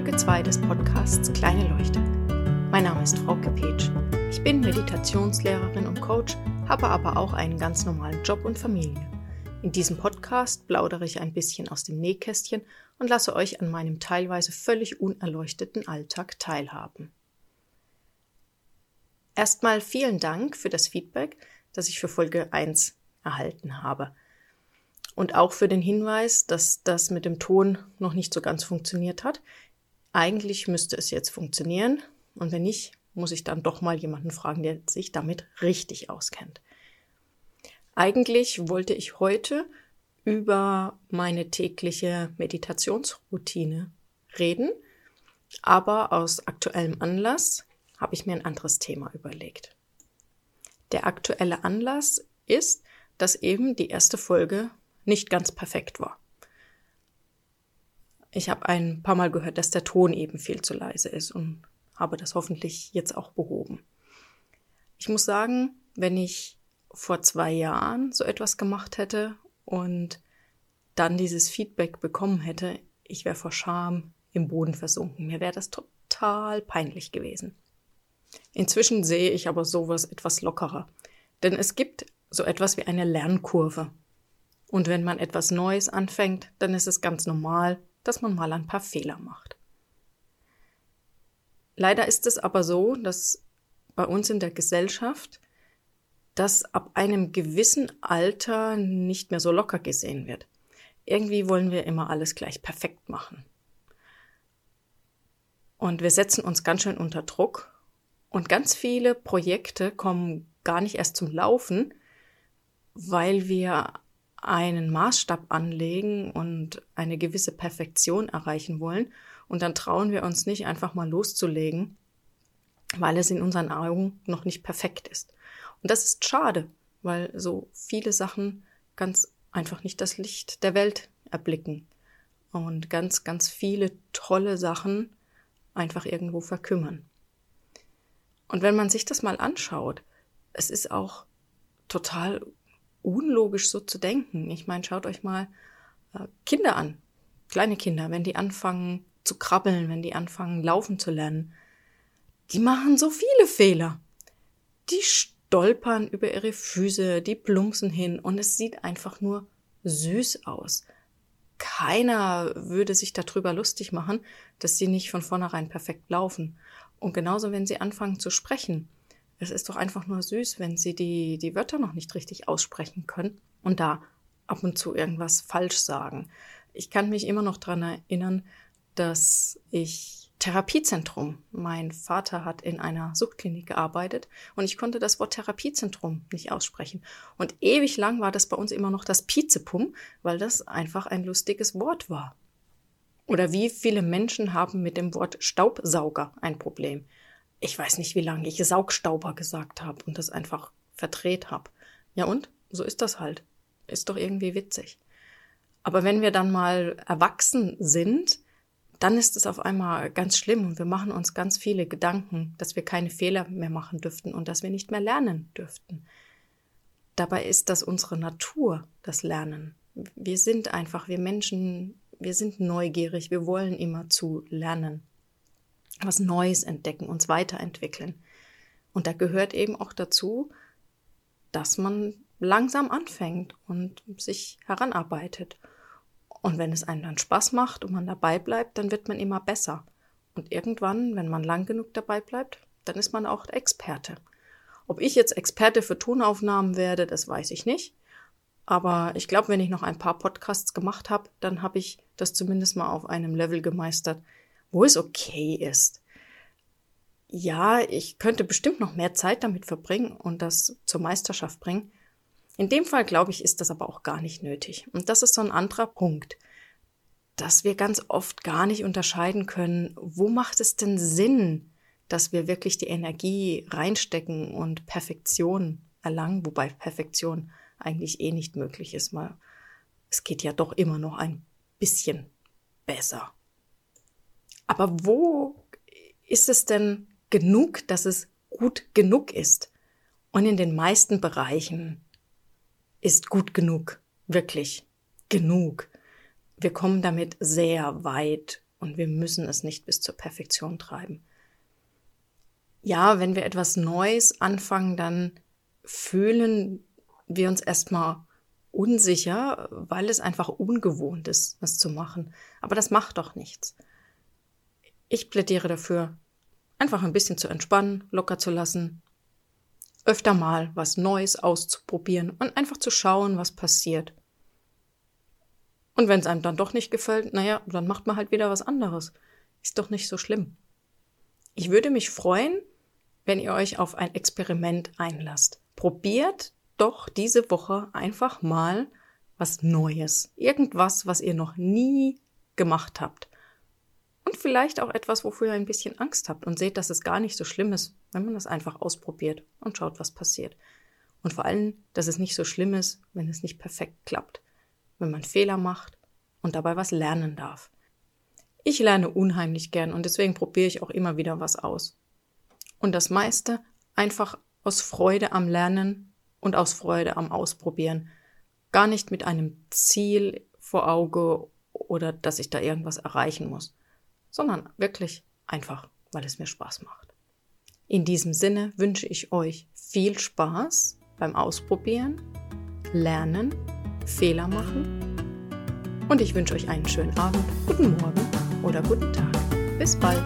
Folge 2 des Podcasts Kleine Leuchte. Mein Name ist Frau Petsch. Ich bin Meditationslehrerin und Coach, habe aber auch einen ganz normalen Job und Familie. In diesem Podcast plaudere ich ein bisschen aus dem Nähkästchen und lasse euch an meinem teilweise völlig unerleuchteten Alltag teilhaben. Erstmal vielen Dank für das Feedback, das ich für Folge 1 erhalten habe. Und auch für den Hinweis, dass das mit dem Ton noch nicht so ganz funktioniert hat. Eigentlich müsste es jetzt funktionieren. Und wenn nicht, muss ich dann doch mal jemanden fragen, der sich damit richtig auskennt. Eigentlich wollte ich heute über meine tägliche Meditationsroutine reden, aber aus aktuellem Anlass habe ich mir ein anderes Thema überlegt. Der aktuelle Anlass ist, dass eben die erste Folge nicht ganz perfekt war. Ich habe ein paar Mal gehört, dass der Ton eben viel zu leise ist und habe das hoffentlich jetzt auch behoben. Ich muss sagen, wenn ich vor zwei Jahren so etwas gemacht hätte und dann dieses Feedback bekommen hätte, ich wäre vor Scham im Boden versunken. Mir wäre das total peinlich gewesen. Inzwischen sehe ich aber sowas etwas lockerer. Denn es gibt so etwas wie eine Lernkurve. Und wenn man etwas Neues anfängt, dann ist es ganz normal, dass man mal ein paar Fehler macht. Leider ist es aber so, dass bei uns in der Gesellschaft das ab einem gewissen Alter nicht mehr so locker gesehen wird. Irgendwie wollen wir immer alles gleich perfekt machen. Und wir setzen uns ganz schön unter Druck. Und ganz viele Projekte kommen gar nicht erst zum Laufen, weil wir einen Maßstab anlegen und eine gewisse Perfektion erreichen wollen. Und dann trauen wir uns nicht einfach mal loszulegen, weil es in unseren Augen noch nicht perfekt ist. Und das ist schade, weil so viele Sachen ganz einfach nicht das Licht der Welt erblicken und ganz, ganz viele tolle Sachen einfach irgendwo verkümmern. Und wenn man sich das mal anschaut, es ist auch total unlogisch so zu denken. Ich meine, schaut euch mal äh, Kinder an, kleine Kinder, wenn die anfangen zu krabbeln, wenn die anfangen laufen zu lernen, die machen so viele Fehler. Die stolpern über ihre Füße, die plumpsen hin und es sieht einfach nur süß aus. Keiner würde sich darüber lustig machen, dass sie nicht von vornherein perfekt laufen. Und genauso, wenn sie anfangen zu sprechen. Es ist doch einfach nur süß, wenn sie die, die Wörter noch nicht richtig aussprechen können und da ab und zu irgendwas falsch sagen. Ich kann mich immer noch dran erinnern, dass ich Therapiezentrum, mein Vater hat in einer Suchtklinik gearbeitet und ich konnte das Wort Therapiezentrum nicht aussprechen. Und ewig lang war das bei uns immer noch das Pizepum, weil das einfach ein lustiges Wort war. Oder wie viele Menschen haben mit dem Wort Staubsauger ein Problem? Ich weiß nicht, wie lange ich Saugstauber gesagt habe und das einfach verdreht habe. Ja und? So ist das halt. Ist doch irgendwie witzig. Aber wenn wir dann mal erwachsen sind, dann ist es auf einmal ganz schlimm und wir machen uns ganz viele Gedanken, dass wir keine Fehler mehr machen dürften und dass wir nicht mehr lernen dürften. Dabei ist das unsere Natur, das Lernen. Wir sind einfach, wir Menschen, wir sind neugierig, wir wollen immer zu lernen was Neues entdecken, uns weiterentwickeln. Und da gehört eben auch dazu, dass man langsam anfängt und sich heranarbeitet. Und wenn es einem dann Spaß macht und man dabei bleibt, dann wird man immer besser. Und irgendwann, wenn man lang genug dabei bleibt, dann ist man auch Experte. Ob ich jetzt Experte für Tonaufnahmen werde, das weiß ich nicht. Aber ich glaube, wenn ich noch ein paar Podcasts gemacht habe, dann habe ich das zumindest mal auf einem Level gemeistert, wo es okay ist. Ja, ich könnte bestimmt noch mehr Zeit damit verbringen und das zur Meisterschaft bringen. In dem Fall, glaube ich, ist das aber auch gar nicht nötig. Und das ist so ein anderer Punkt, dass wir ganz oft gar nicht unterscheiden können, wo macht es denn Sinn, dass wir wirklich die Energie reinstecken und Perfektion erlangen, wobei Perfektion eigentlich eh nicht möglich ist, weil es geht ja doch immer noch ein bisschen besser. Aber wo ist es denn genug, dass es gut genug ist? Und in den meisten Bereichen ist gut genug wirklich genug. Wir kommen damit sehr weit und wir müssen es nicht bis zur Perfektion treiben. Ja, wenn wir etwas Neues anfangen, dann fühlen wir uns erstmal unsicher, weil es einfach ungewohnt ist, das zu machen. Aber das macht doch nichts. Ich plädiere dafür, einfach ein bisschen zu entspannen, locker zu lassen, öfter mal was Neues auszuprobieren und einfach zu schauen, was passiert. Und wenn es einem dann doch nicht gefällt, naja, dann macht man halt wieder was anderes. Ist doch nicht so schlimm. Ich würde mich freuen, wenn ihr euch auf ein Experiment einlasst. Probiert doch diese Woche einfach mal was Neues. Irgendwas, was ihr noch nie gemacht habt. Vielleicht auch etwas, wofür ihr ein bisschen Angst habt und seht, dass es gar nicht so schlimm ist, wenn man das einfach ausprobiert und schaut, was passiert. Und vor allem, dass es nicht so schlimm ist, wenn es nicht perfekt klappt wenn man Fehler macht und dabei was lernen darf. Ich lerne unheimlich gern und deswegen probiere ich auch immer wieder was aus. Und das meiste einfach aus Freude am Lernen und aus Freude am Ausprobieren. Gar nicht mit einem Ziel vor Auge oder dass ich da irgendwas erreichen muss, sondern wirklich einfach, weil es mir Spaß macht. In diesem Sinne wünsche ich euch viel Spaß beim Ausprobieren, Lernen Fehler machen. Und ich wünsche euch einen schönen Abend, guten Morgen oder guten Tag. Bis bald.